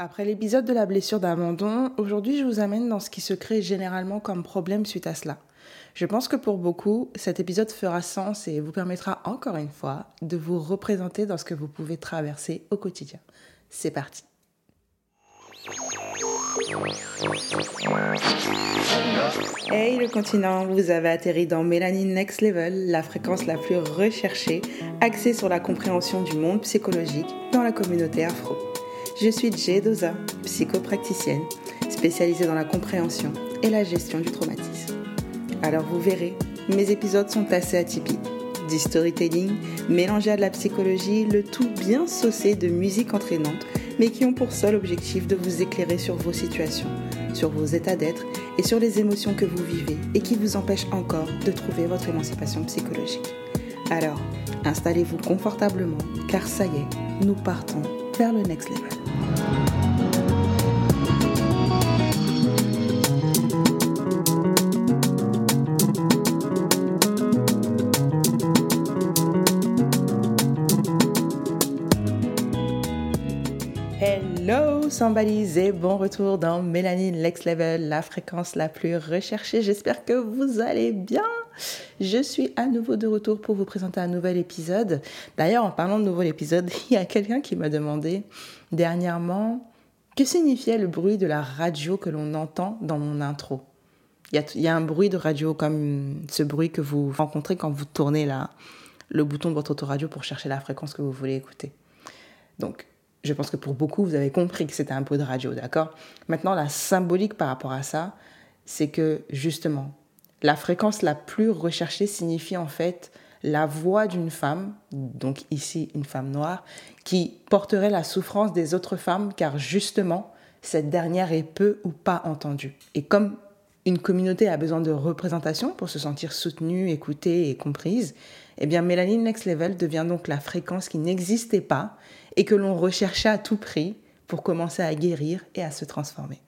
Après l'épisode de la blessure d'abandon, aujourd'hui je vous amène dans ce qui se crée généralement comme problème suite à cela. Je pense que pour beaucoup, cet épisode fera sens et vous permettra encore une fois de vous représenter dans ce que vous pouvez traverser au quotidien. C'est parti. Hey le continent, vous avez atterri dans Mélanie Next Level, la fréquence la plus recherchée, axée sur la compréhension du monde psychologique dans la communauté afro. Je suis Jay Doza, psychopraticienne, spécialisée dans la compréhension et la gestion du traumatisme. Alors vous verrez, mes épisodes sont assez atypiques. Du storytelling mélangé à de la psychologie, le tout bien saucé de musique entraînante, mais qui ont pour seul objectif de vous éclairer sur vos situations, sur vos états d'être et sur les émotions que vous vivez et qui vous empêchent encore de trouver votre émancipation psychologique. Alors, installez-vous confortablement, car ça y est, nous partons vers le next level. Hello somebody's et bon retour dans Mélanie Next Level, la fréquence la plus recherchée. J'espère que vous allez bien. Je suis à nouveau de retour pour vous présenter un nouvel épisode. D'ailleurs, en parlant de nouvel épisode, il y a quelqu'un qui m'a demandé dernièrement que signifiait le bruit de la radio que l'on entend dans mon intro? Il y, a, un bruit de radio comme ce bruit que vous rencontrez quand vous tournez là, le bouton de votre autoradio pour chercher la fréquence que vous voulez écouter. Donc, je pense que pour beaucoup, vous avez compris que c'était un bruit de radio, d'accord? Maintenant, la symbolique par rapport à ça, c'est que justement, la fréquence la plus recherchée signifie en fait la voix d'une femme, donc ici une femme noire, qui porterait la souffrance des autres femmes car justement, cette dernière est peu ou pas entendue. Et comme une communauté a besoin de représentation pour se sentir soutenue, écoutée et comprise, eh bien Mélanie Next Level devient donc la fréquence qui n'existait pas et que l'on recherchait à tout prix pour commencer à guérir et à se transformer.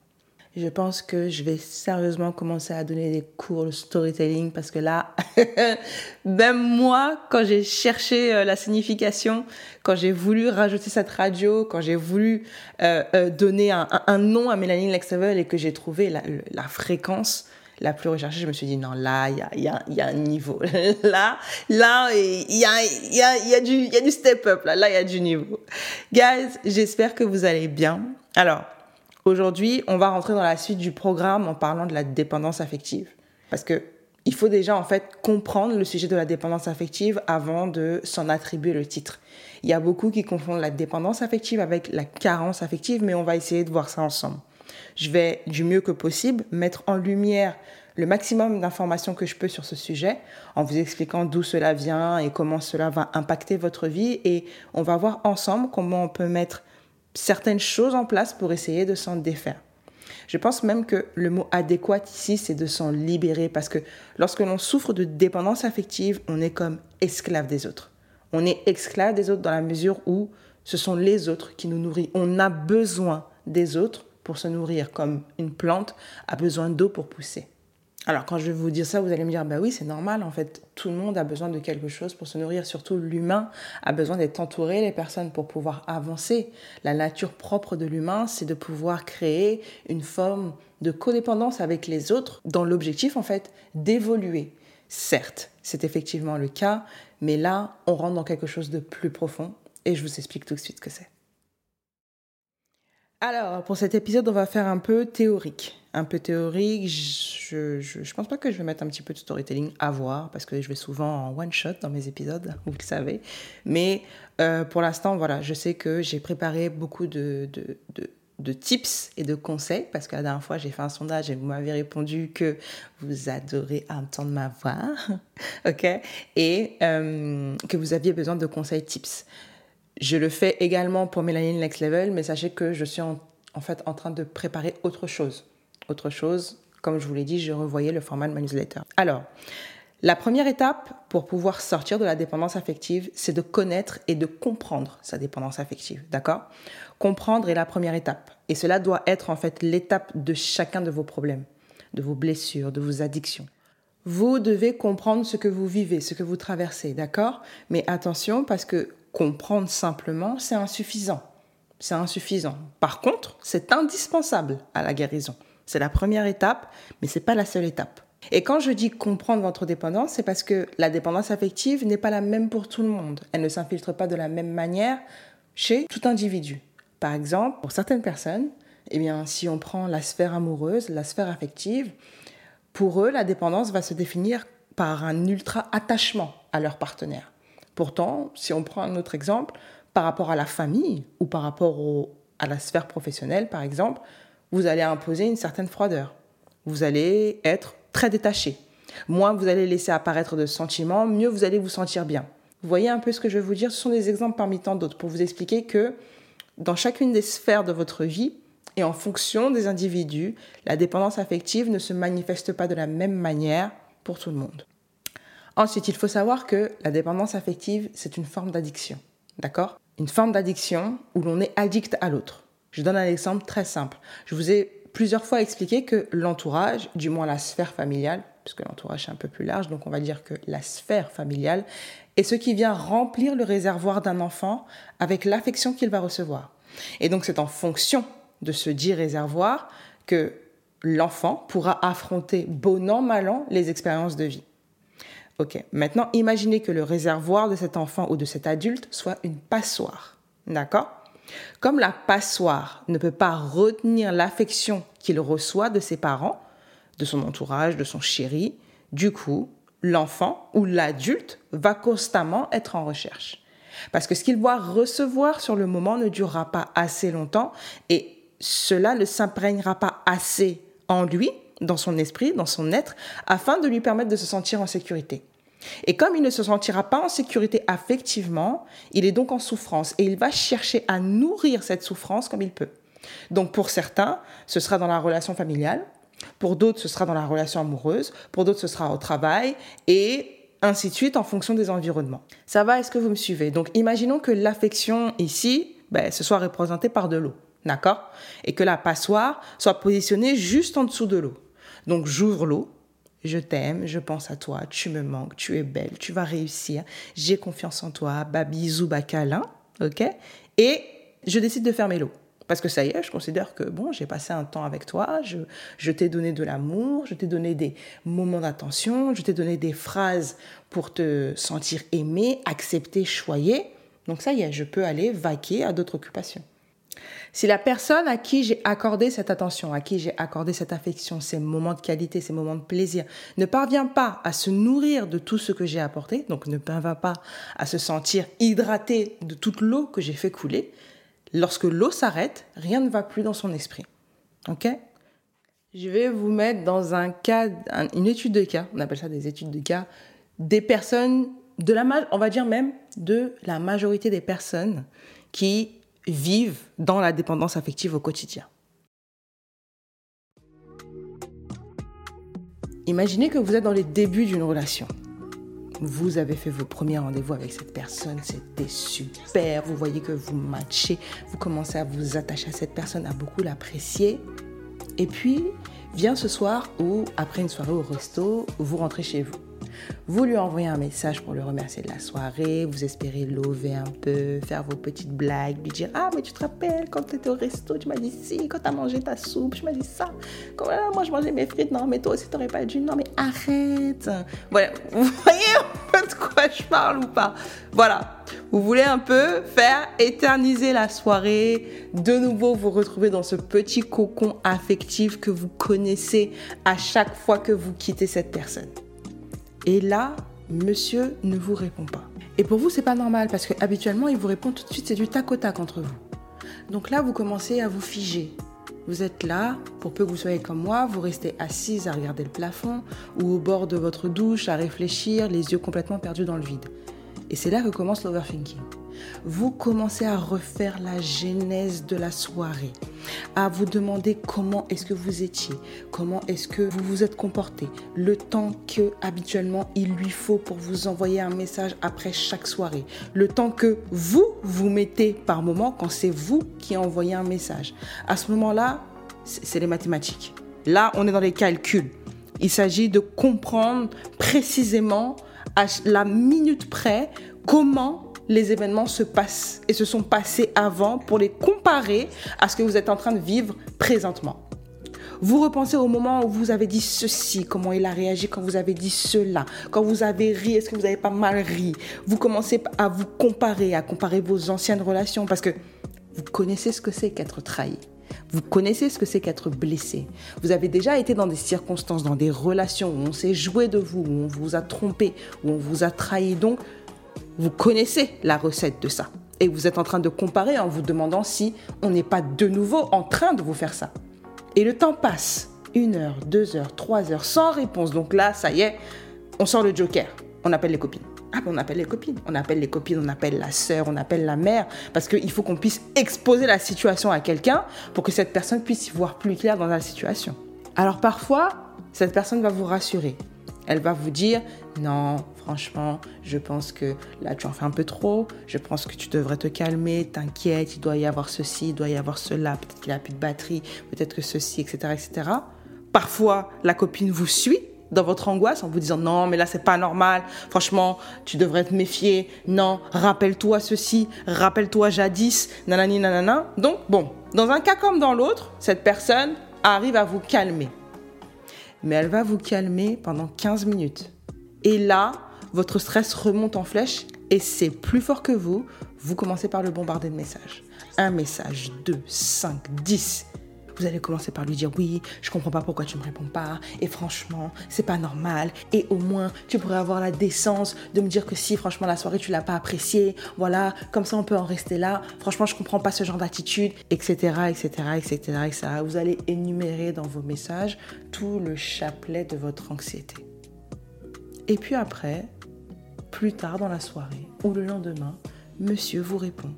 Je pense que je vais sérieusement commencer à donner des cours de storytelling parce que là, même moi, quand j'ai cherché euh, la signification, quand j'ai voulu rajouter cette radio, quand j'ai voulu euh, euh, donner un, nom à Mélanie Lexavel et que j'ai trouvé la, fréquence la plus recherchée, je me suis dit non, là, il y a, un niveau. là, là, il y a du step-up. Là, là, il y a du niveau. Guys, j'espère que vous allez bien. Alors, Aujourd'hui, on va rentrer dans la suite du programme en parlant de la dépendance affective. Parce que il faut déjà en fait comprendre le sujet de la dépendance affective avant de s'en attribuer le titre. Il y a beaucoup qui confondent la dépendance affective avec la carence affective, mais on va essayer de voir ça ensemble. Je vais du mieux que possible mettre en lumière le maximum d'informations que je peux sur ce sujet en vous expliquant d'où cela vient et comment cela va impacter votre vie et on va voir ensemble comment on peut mettre certaines choses en place pour essayer de s'en défaire. Je pense même que le mot adéquat ici, c'est de s'en libérer parce que lorsque l'on souffre de dépendance affective, on est comme esclave des autres. On est esclave des autres dans la mesure où ce sont les autres qui nous nourrissent. On a besoin des autres pour se nourrir, comme une plante a besoin d'eau pour pousser. Alors quand je vais vous dire ça, vous allez me dire, bah oui, c'est normal, en fait, tout le monde a besoin de quelque chose pour se nourrir, surtout l'humain a besoin d'être entouré, les personnes, pour pouvoir avancer. La nature propre de l'humain, c'est de pouvoir créer une forme de codépendance avec les autres dans l'objectif, en fait, d'évoluer. Certes, c'est effectivement le cas, mais là, on rentre dans quelque chose de plus profond et je vous explique tout de suite ce que c'est. Alors, pour cet épisode, on va faire un peu théorique. Un peu théorique, je, je, je, pense pas que je vais mettre un petit peu de storytelling à voir, parce que je vais souvent en one-shot dans mes épisodes, vous le savez. Mais euh, pour l'instant, voilà, je sais que j'ai préparé beaucoup de, de, de, tips et de conseils, parce que la dernière fois, j'ai fait un sondage et vous m'avez répondu que vous adorez entendre ma voix, ok? Et euh, que vous aviez besoin de conseils tips. Je le fais également pour Mélanie Next Level, mais sachez que je suis en, fait en train de préparer autre chose. Autre chose, comme je vous l'ai dit, je revoyais le format de ma newsletter. Alors, la première étape pour pouvoir sortir de la dépendance affective, c'est de connaître et de comprendre sa dépendance affective, d'accord? Comprendre est la première étape. Et cela doit être en fait l'étape de chacun de vos problèmes, de vos blessures, de vos addictions. Vous devez comprendre ce que vous vivez, ce que vous traversez, d'accord? Mais attention parce que comprendre simplement, c'est insuffisant. c'est insuffisant. Par contre, c'est indispensable à la guérison. C'est la première étape, mais ce n'est pas la seule étape. Et quand je dis comprendre votre dépendance, c'est parce que la dépendance affective n'est pas la même pour tout le monde. Elle ne s'infiltre pas de la même manière chez tout individu. Par exemple, pour certaines personnes, eh bien, si on prend la sphère amoureuse, la sphère affective, pour eux, la dépendance va se définir par un ultra attachement à leur partenaire. Pourtant, si on prend un autre exemple, par rapport à la famille ou par rapport à la sphère professionnelle, par exemple, vous allez imposer une certaine froideur. Vous allez être très détaché. Moins vous allez laisser apparaître de sentiments, mieux vous allez vous sentir bien. Vous voyez un peu ce que je veux vous dire? Ce sont des exemples parmi tant d'autres pour vous expliquer que dans chacune des sphères de votre vie et en fonction des individus, la dépendance affective ne se manifeste pas de la même manière pour tout le monde. Ensuite, il faut savoir que la dépendance affective, c'est une forme d'addiction. D'accord? Une forme d'addiction où l'on est addict à l'autre. Je donne un exemple très simple. Je vous ai plusieurs fois expliqué que l'entourage, du moins la sphère familiale, puisque l'entourage est un peu plus large, donc on va dire que la sphère familiale, est ce qui vient remplir le réservoir d'un enfant avec l'affection qu'il va recevoir. Et donc c'est en fonction de ce dit réservoir que l'enfant pourra affronter bon an, mal an les expériences de vie. Ok, maintenant imaginez que le réservoir de cet enfant ou de cet adulte soit une passoire. D'accord? Comme la passoire ne peut pas retenir l'affection qu'il reçoit de ses parents, de son entourage, de son chéri, du coup, l'enfant ou l'adulte va constamment être en recherche. Parce que ce qu'il va recevoir sur le moment ne durera pas assez longtemps et cela ne s'imprégnera pas assez en lui, dans son esprit, dans son être, afin de lui permettre de se sentir en sécurité. Et comme il ne se sentira pas en sécurité affectivement, il est donc en souffrance et il va chercher à nourrir cette souffrance comme il peut. Donc pour certains, ce sera dans la relation familiale, pour d'autres, ce sera dans la relation amoureuse, pour d'autres, ce sera au travail et ainsi de suite en fonction des environnements. Ça va, est-ce que vous me suivez? Donc imaginons que l'affection ici, ben, soit représenté par de l'eau, d'accord? Et que la passoire soit positionnée juste en dessous de l'eau. Donc j'ouvre l'eau, je t'aime, je pense à toi, tu me manques, tu es belle, tu vas réussir, j'ai confiance en toi, babi, zouba, câlin, ok? Et je décide de fermer l'eau. Parce que ça y est, je considère que bon, j'ai passé un temps avec toi, je, je t'ai donné de l'amour, je t'ai donné des moments d'attention, je t'ai donné des phrases pour te sentir aimé, accepté, choyé. Donc ça y est, je peux aller vaquer à d'autres occupations. Si la personne à qui j'ai accordé cette attention, à qui j'ai accordé cette affection, ces moments de qualité, ces moments de plaisir, ne parvient pas à se nourrir de tout ce que j'ai apporté, donc ne parvient pas à se sentir hydraté de toute l'eau que j'ai fait couler, lorsque l'eau s'arrête, rien ne va plus dans son esprit. OK? Je vais vous mettre dans un cas, une étude de cas, on appelle ça des études de cas, des personnes, de la, on va dire même de la majorité des personnes qui vivent dans la dépendance affective au quotidien. Imaginez que vous êtes dans les débuts d'une relation. Vous avez fait vos premiers rendez-vous avec cette personne, c'était super, vous voyez que vous matchez, vous commencez à vous attacher à cette personne, à beaucoup l'apprécier. Et puis, vient ce soir où, après une soirée au resto, vous rentrez chez vous. Vous lui envoyez un message pour le remercier de la soirée, vous espérez lever un peu, faire vos petites blagues, lui dire Ah, mais tu te rappelles quand tu étais au resto, tu m'as dit si, quand tu as mangé ta soupe, tu m'as dit ça. Quand moi je mangeais mes frites, non, mais toi aussi t'aurais pas dû, non, mais arrête. Voilà, vous voyez un peu de quoi je parle ou pas Voilà. Vous voulez un peu faire éterniser la soirée, de nouveau vous retrouver dans ce petit cocon affectif que vous connaissez à chaque fois que vous quittez cette personne. Et là, monsieur ne vous répond pas. Et pour vous, c'est pas normal parce que habituellement, il vous répond tout de suite, c'est du tac au tac entre vous. Donc là, vous commencez à vous figer. Vous êtes là, pour peu que vous soyez comme moi, vous restez assise à regarder le plafond ou au bord de votre douche à réfléchir, les yeux complètement perdus dans le vide. Et c'est là que commence l'overthinking vous commencez à refaire la genèse de la soirée, à vous demander comment est-ce que vous étiez, comment est-ce que vous vous êtes comporté, le temps que habituellement il lui faut pour vous envoyer un message après chaque soirée, le temps que vous vous mettez par moment quand c'est vous qui envoyez un message. À ce moment-là, c'est les mathématiques. Là, on est dans les calculs. Il s'agit de comprendre précisément à la minute près comment les événements se passent et se sont passés avant pour les comparer à ce que vous êtes en train de vivre présentement. Vous repensez au moment où vous avez dit ceci, comment il a réagi quand vous avez dit cela, quand vous avez ri, est-ce que vous avez pas mal ri? Vous commencez à vous comparer, à comparer vos anciennes relations parce que vous connaissez ce que c'est qu'être trahi. Vous connaissez ce que c'est qu'être blessé. Vous avez déjà été dans des circonstances, dans des relations où on s'est joué de vous, où on vous a trompé, où on vous a trahi. Donc, vous connaissez la recette de ça. Et vous êtes en train de comparer en vous demandant si on n'est pas de nouveau en train de vous faire ça. Et le temps passe. Une heure, deux heures, trois heures, sans réponse. Donc là, ça y est, on sort le joker. On appelle les copines. Ah on appelle les copines. On appelle les copines, on appelle la sœur, on appelle la mère. Parce qu'il faut qu'on puisse exposer la situation à quelqu'un pour que cette personne puisse y voir plus clair dans la situation. Alors parfois, cette personne va vous rassurer. Elle va vous dire non, franchement, je pense que là tu en fais un peu trop. Je pense que tu devrais te calmer. T'inquiète, il doit y avoir ceci, il doit y avoir cela. Peut-être qu'il a plus de batterie, peut-être que ceci, etc., etc. Parfois, la copine vous suit dans votre angoisse en vous disant non mais là c'est pas normal franchement tu devrais te méfier non rappelle-toi ceci rappelle-toi jadis nanani nanana donc bon dans un cas comme dans l'autre cette personne arrive à vous calmer mais elle va vous calmer pendant 15 minutes. Et là, votre stress remonte en flèche et c'est plus fort que vous. Vous commencez par le bombarder de messages. Un message, deux, cinq, dix vous allez commencer par lui dire oui, je comprends pas pourquoi tu me réponds pas et franchement, c'est pas normal et au moins tu pourrais avoir la décence de me dire que si franchement la soirée tu l'as pas appréciée, voilà, comme ça on peut en rester là. Franchement, je comprends pas ce genre d'attitude, etc., etc., etc., etc. Vous allez énumérer dans vos messages tout le chapelet de votre anxiété. Et puis après, plus tard dans la soirée ou le lendemain, monsieur vous répond.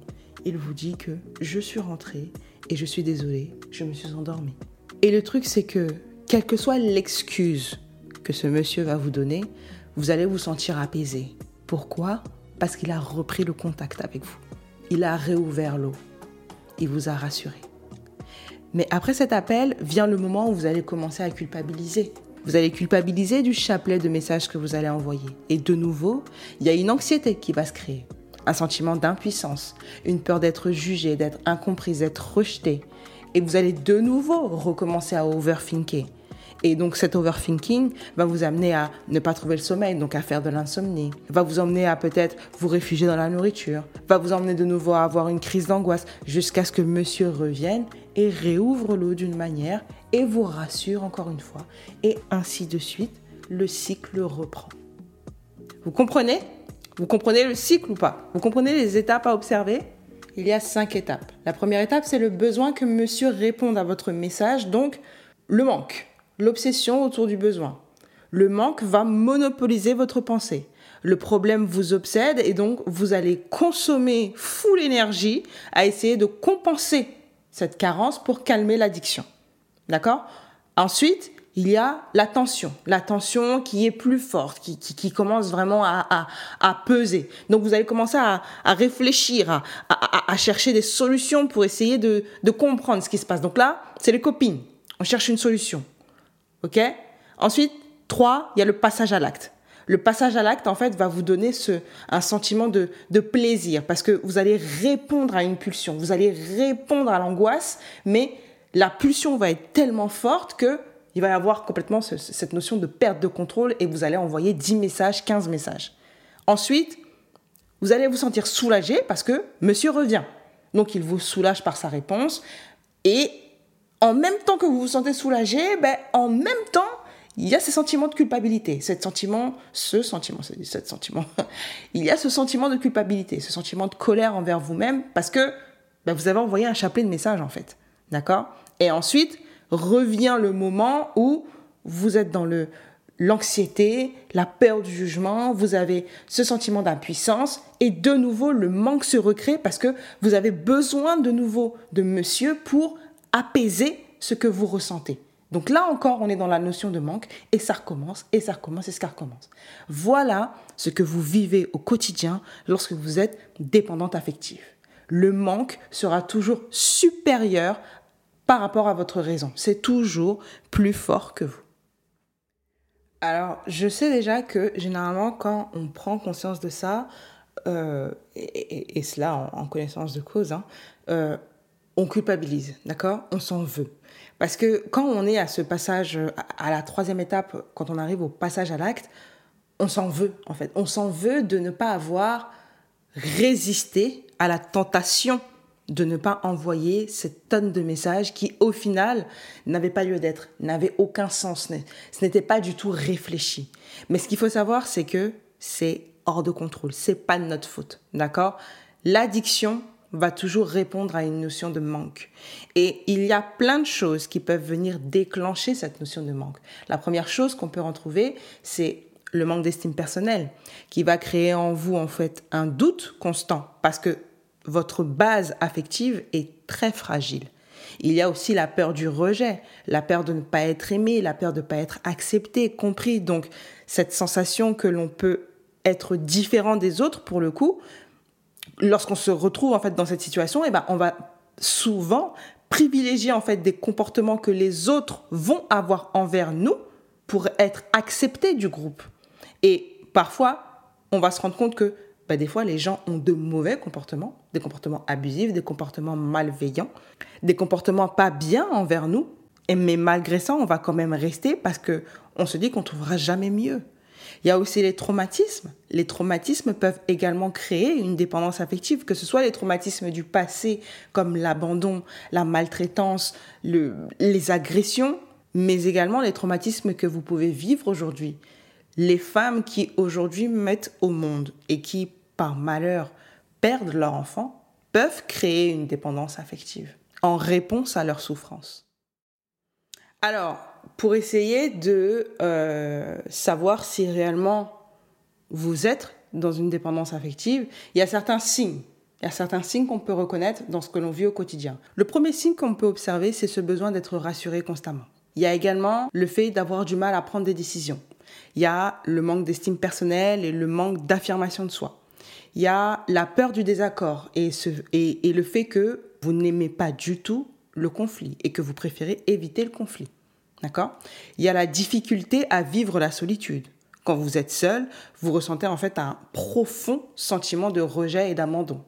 Il vous dit que je suis rentré et je suis désolée, je me suis endormie. Et le truc, c'est que, quelle que soit l'excuse que ce monsieur va vous donner, vous allez vous sentir apaisé. Pourquoi? Parce qu'il a repris le contact avec vous. Il a réouvert l'eau. Il vous a rassuré. Mais après cet appel, vient le moment où vous allez commencer à culpabiliser. Vous allez culpabiliser du chapelet de messages que vous allez envoyer. Et de nouveau, il y a une anxiété qui va se créer un sentiment d'impuissance, une peur d'être jugé, d'être incomprise, d'être rejeté. Et vous allez de nouveau recommencer à overthinker. Et donc cet overthinking va vous amener à ne pas trouver le sommeil, donc à faire de l'insomnie, va vous emmener à peut-être vous réfugier dans la nourriture, va vous emmener de nouveau à avoir une crise d'angoisse jusqu'à ce que monsieur revienne et réouvre l'eau d'une manière et vous rassure encore une fois. Et ainsi de suite, le cycle reprend. Vous comprenez? Vous comprenez le cycle ou pas? Vous comprenez les étapes à observer? Il y a cinq étapes. La première étape, c'est le besoin que monsieur réponde à votre message, donc le manque, l'obsession autour du besoin. Le manque va monopoliser votre pensée. Le problème vous obsède et donc vous allez consommer full énergie à essayer de compenser cette carence pour calmer l'addiction. D'accord? Ensuite, il y a la tension, la tension qui est plus forte, qui, commence vraiment à, peser. Donc vous allez commencer à, réfléchir, à, chercher des solutions pour essayer de, comprendre ce qui se passe. Donc là, c'est les copines. On cherche une solution. OK? Ensuite, trois, il y a le passage à l'acte. Le passage à l'acte, en fait, va vous donner ce, un sentiment de, de plaisir parce que vous allez répondre à une pulsion, vous allez répondre à l'angoisse, mais la pulsion va être tellement forte que il va y avoir complètement cette notion de perte de contrôle et vous allez envoyer 10 messages, 15 messages. Ensuite, vous allez vous sentir soulagé parce que monsieur revient. Donc il vous soulage par sa réponse et en même temps que vous vous sentez soulagé, ben, en même temps, il y a ces sentiments de culpabilité, ce sentiment, ce sentiment, sentiment, il y a ce sentiment de culpabilité, ce sentiment de colère envers vous-même parce que ben, vous avez envoyé un chapelet de messages en fait, d'accord? Et ensuite, revient le moment où vous êtes dans l'anxiété, la peur du jugement, vous avez ce sentiment d'impuissance et de nouveau le manque se recrée parce que vous avez besoin de nouveau de monsieur pour apaiser ce que vous ressentez. Donc là encore, on est dans la notion de manque et ça recommence et ça recommence et ça recommence. Voilà ce que vous vivez au quotidien lorsque vous êtes dépendante affective. Le manque sera toujours supérieur par rapport à votre raison. C'est toujours plus fort que vous. Alors, je sais déjà que généralement, quand on prend conscience de ça, euh, et, cela en, connaissance de cause, hein, euh, on culpabilise, d'accord? On s'en veut. Parce que quand on est à ce passage, à la troisième étape, quand on arrive au passage à l'acte, on s'en veut, en fait. On s'en veut de ne pas avoir résisté à la tentation de ne pas envoyer cette tonne de messages qui, au final, n'avaient pas lieu d'être, n'avaient aucun sens. Ce n'était pas du tout réfléchi. Mais ce qu'il faut savoir, c'est que c'est hors de contrôle. C'est pas de notre faute. D'accord? L'addiction va toujours répondre à une notion de manque. Et il y a plein de choses qui peuvent venir déclencher cette notion de manque. La première chose qu'on peut retrouver, c'est le manque d'estime personnelle, qui va créer en vous en fait un doute constant, parce que votre base affective est très fragile. Il y a aussi la peur du rejet, la peur de ne pas être aimé, la peur de ne pas être accepté, compris. Donc cette sensation que l'on peut être différent des autres pour le coup, lorsqu'on se retrouve en fait dans cette situation, eh ben, on va souvent privilégier en fait des comportements que les autres vont avoir envers nous pour être acceptés du groupe. Et parfois, on va se rendre compte que bah, des fois, les gens ont de mauvais comportements, des comportements abusifs, des comportements malveillants, des comportements pas bien envers nous. Et, mais malgré ça, on va quand même rester parce que on se dit qu'on trouvera jamais mieux. Il y a aussi les traumatismes. Les traumatismes peuvent également créer une dépendance affective, que ce soit les traumatismes du passé, comme l'abandon, la maltraitance, les agressions, mais également les traumatismes que vous pouvez vivre aujourd'hui. Les femmes qui aujourd'hui mettent au monde et qui par malheur, perdent leur enfant, peuvent créer une dépendance affective en réponse à leur souffrance. Alors, pour essayer de euh, savoir si réellement vous êtes dans une dépendance affective, il y a certains signes. Il y a certains signes qu'on peut reconnaître dans ce que l'on vit au quotidien. Le premier signe qu'on peut observer, c'est ce besoin d'être rassuré constamment. Il y a également le fait d'avoir du mal à prendre des décisions. Il y a le manque d'estime personnelle et le manque d'affirmation de soi il y a la peur du désaccord et, et, le fait que vous n'aimez pas du tout le conflit et que vous préférez éviter le conflit. D'accord? Il y a la difficulté à vivre la solitude. Quand vous êtes seul, vous ressentez en fait un profond sentiment de rejet et d'abandon.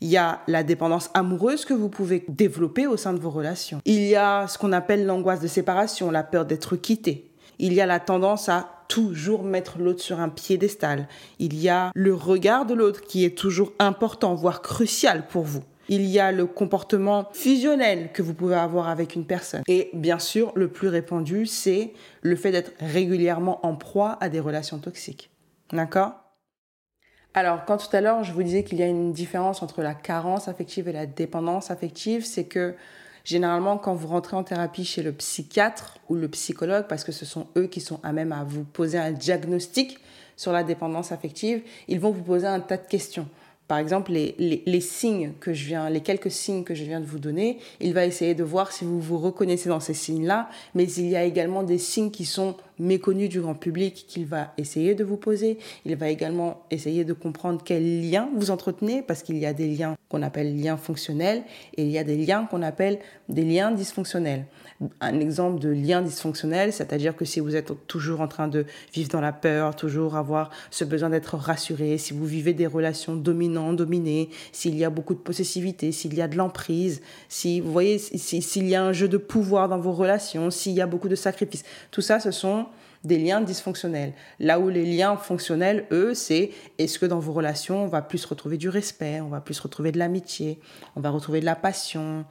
Il y a la dépendance amoureuse que vous pouvez développer au sein de vos relations. Il y a ce qu'on appelle l'angoisse de séparation, la peur d'être quitté. Il y a la tendance à toujours mettre l'autre sur un piédestal. Il y a le regard de l'autre qui est toujours important, voire crucial pour vous. Il y a le comportement fusionnel que vous pouvez avoir avec une personne. Et bien sûr, le plus répandu, c'est le fait d'être régulièrement en proie à des relations toxiques. D'accord? Alors, quand tout à l'heure, je vous disais qu'il y a une différence entre la carence affective et la dépendance affective, c'est que Généralement, quand vous rentrez en thérapie chez le psychiatre ou le psychologue, parce que ce sont eux qui sont à même à vous poser un diagnostic sur la dépendance affective, ils vont vous poser un tas de questions. Par exemple, les, les, signes que je viens, les quelques signes que je viens de vous donner, il va essayer de voir si vous vous reconnaissez dans ces signes-là, mais il y a également des signes qui sont méconnus du grand public qu'il va essayer de vous poser. Il va également essayer de comprendre quels liens vous entretenez, parce qu'il y a des liens qu'on appelle liens fonctionnels et il y a des liens qu'on appelle des liens dysfonctionnels un exemple de lien dysfonctionnel, c'est-à-dire que si vous êtes toujours en train de vivre dans la peur, toujours avoir ce besoin d'être rassuré, si vous vivez des relations dominant-dominées, s'il y a beaucoup de possessivité, s'il y a de l'emprise, si vous voyez s'il y a un jeu de pouvoir dans vos relations, s'il y a beaucoup de sacrifices, tout ça, ce sont des liens dysfonctionnels. Là où les liens fonctionnels, eux, c'est est-ce que dans vos relations, on va plus retrouver du respect, on va plus retrouver de l'amitié, on va retrouver de la passion,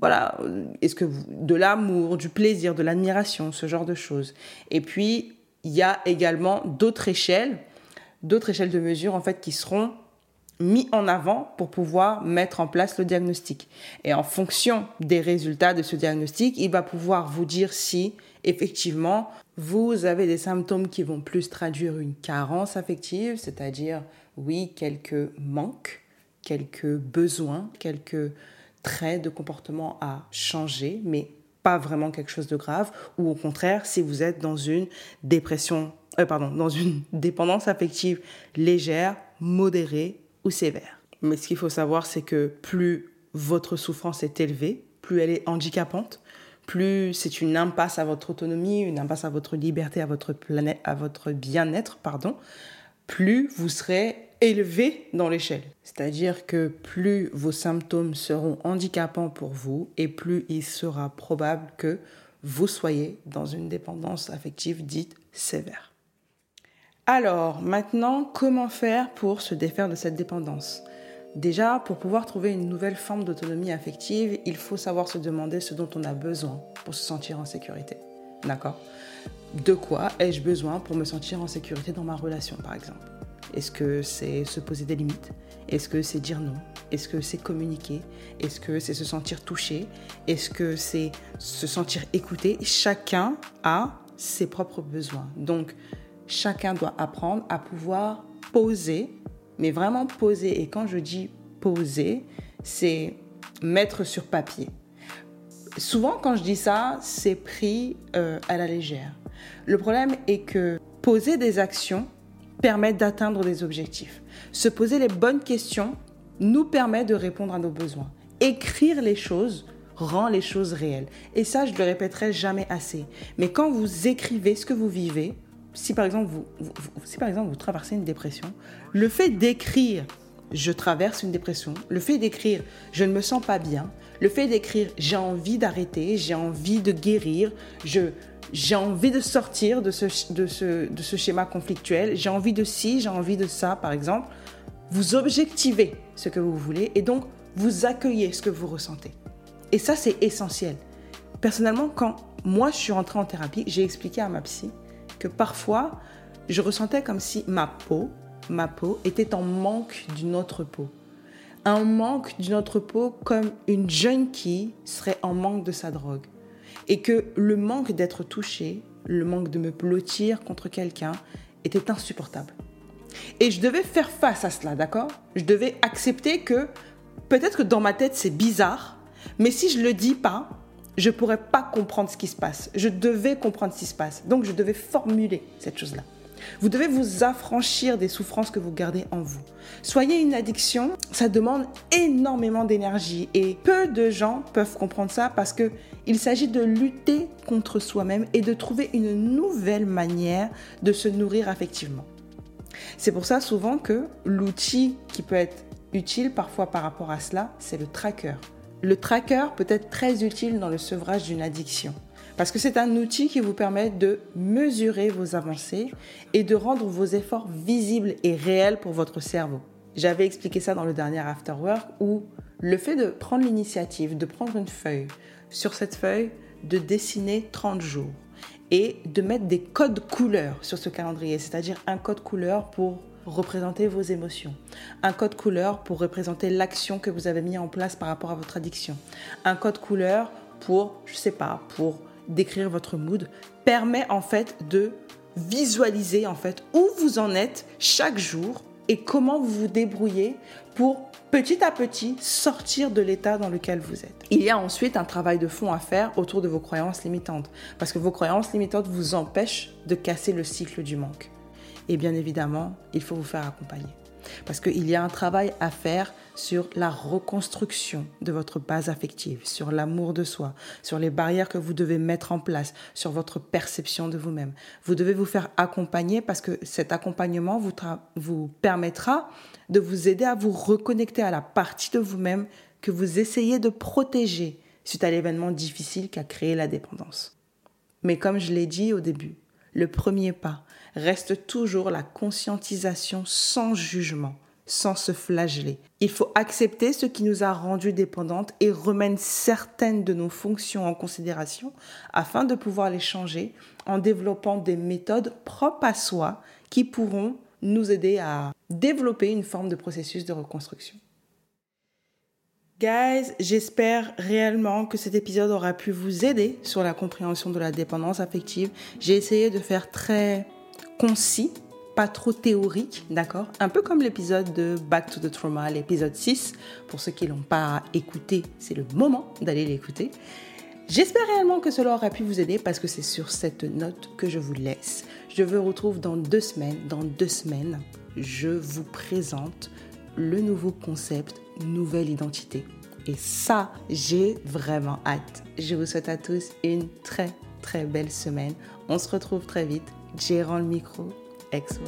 voilà, est-ce que de l'amour, du plaisir, de l'admiration, ce genre de choses. Et puis, il y a également d'autres échelles, d'autres échelles de mesure en fait qui seront mis en avant pour pouvoir mettre en place le diagnostic. Et en fonction des résultats de ce diagnostic, il va pouvoir vous dire si effectivement vous avez des symptômes qui vont plus traduire une carence affective, c'est-à-dire oui, quelques manques, quelques besoins, quelques traits de comportement à changer, mais pas vraiment quelque chose de grave, ou au contraire, si vous êtes dans une dépression, euh, pardon, dans une dépendance affective légère, modérée ou sévère. Mais ce qu'il faut savoir, c'est que plus votre souffrance est élevée, plus elle est handicapante, plus c'est une impasse à votre autonomie, une impasse à votre liberté, à votre planète, à votre bien-être, pardon, plus vous serez élevé dans l'échelle. C'est-à-dire que plus vos symptômes seront handicapants pour vous et plus il sera probable que vous soyez dans une dépendance affective dite sévère. Alors, maintenant, comment faire pour se défaire de cette dépendance? Déjà, pour pouvoir trouver une nouvelle forme d'autonomie affective, il faut savoir se demander ce dont on a besoin pour se sentir en sécurité. D'accord? De quoi ai-je besoin pour me sentir en sécurité dans ma relation, par exemple? Est-ce que c'est se poser des limites? Est-ce que c'est dire non? Est-ce que c'est communiquer? Est-ce que c'est se sentir touché? Est-ce que c'est se sentir écouté? Chacun a ses propres besoins. Donc, chacun doit apprendre à pouvoir poser, mais vraiment poser. Et quand je dis poser, c'est mettre sur papier. Souvent, quand je dis ça, c'est pris euh, à la légère. Le problème est que poser des actions permet d'atteindre des objectifs. Se poser les bonnes questions nous permet de répondre à nos besoins. Écrire les choses rend les choses réelles. Et ça, je le répéterai jamais assez. Mais quand vous écrivez ce que vous vivez, si par exemple vous, si par exemple vous traversez une dépression, le fait d'écrire je traverse une dépression, le fait d'écrire je ne me sens pas bien, le fait d'écrire j'ai envie d'arrêter, j'ai envie de guérir, je j'ai envie de sortir de ce, de ce, de ce schéma conflictuel, j'ai envie de ci, j'ai envie de ça par exemple, vous objectivez ce que vous voulez et donc vous accueillez ce que vous ressentez. Et ça c'est essentiel. Personnellement, quand moi je suis rentrée en thérapie, j'ai expliqué à ma psy que parfois, je ressentais comme si ma peau, ma peau était en manque d'une autre peau. Un manque d'une autre peau comme une jeune qui serait en manque de sa drogue. Et que le manque d'être touché, le manque de me blottir contre quelqu'un était insupportable. Et je devais faire face à cela, d'accord? Je devais accepter que peut-être que dans ma tête c'est bizarre, mais si je le dis pas, je ne pourrais pas comprendre ce qui se passe. Je devais comprendre ce qui se passe. Donc, je devais formuler cette chose-là. Vous devez vous affranchir des souffrances que vous gardez en vous. Soyez une addiction, ça demande énormément d'énergie et peu de gens peuvent comprendre ça parce que il s'agit de lutter contre soi-même et de trouver une nouvelle manière de se nourrir affectivement. C'est pour ça souvent que l'outil qui peut être utile parfois par rapport à cela, c'est le tracker. Le tracker peut être très utile dans le sevrage d'une addiction parce que c'est un outil qui vous permet de mesurer vos avancées et de rendre vos efforts visibles et réels pour votre cerveau. J'avais expliqué ça dans le dernier After Work où le fait de prendre l'initiative, de prendre une feuille, sur cette feuille, de dessiner 30 jours et de mettre des codes couleurs sur ce calendrier, c'est-à-dire un code couleur pour représenter vos émotions. Un code couleur pour représenter l'action que vous avez mis en place par rapport à votre addiction. Un code couleur pour, je sais pas, pour décrire votre mood permet en fait de visualiser en fait où vous en êtes chaque jour et comment vous vous débrouillez pour petit à petit sortir de l'état dans lequel vous êtes. Il y a ensuite un travail de fond à faire autour de vos croyances limitantes parce que vos croyances limitantes vous empêchent de casser le cycle du manque. Et bien évidemment, il faut vous faire accompagner. Parce qu'il y a un travail à faire sur la reconstruction de votre base affective, sur l'amour de soi, sur les barrières que vous devez mettre en place, sur votre perception de vous-même. Vous devez vous faire accompagner parce que cet accompagnement vous, vous permettra de vous aider à vous reconnecter à la partie de vous-même que vous essayez de protéger suite à l'événement difficile qui a créé la dépendance. Mais comme je l'ai dit au début, le premier pas reste toujours la conscientisation sans jugement, sans se flageller. Il faut accepter ce qui nous a rendu dépendantes et remettre certaines de nos fonctions en considération afin de pouvoir les changer en développant des méthodes propres à soi qui pourront nous aider à développer une forme de processus de reconstruction. Guys, j'espère réellement que cet épisode aura pu vous aider sur la compréhension de la dépendance affective. J'ai essayé de faire très concis, pas trop théorique, d'accord? Un peu comme l'épisode de Back to the Trauma, l'épisode 6. Pour ceux qui l'ont pas écouté, c'est le moment d'aller l'écouter. J'espère réellement que cela aura pu vous aider parce que c'est sur cette note que je vous laisse. Je vous retrouve dans deux semaines. Dans deux semaines, je vous présente le nouveau concept nouvelle identité. Et ça, j'ai vraiment hâte. Je vous souhaite à tous une très très belle semaine. On se retrouve très vite. Gérant le micro, ex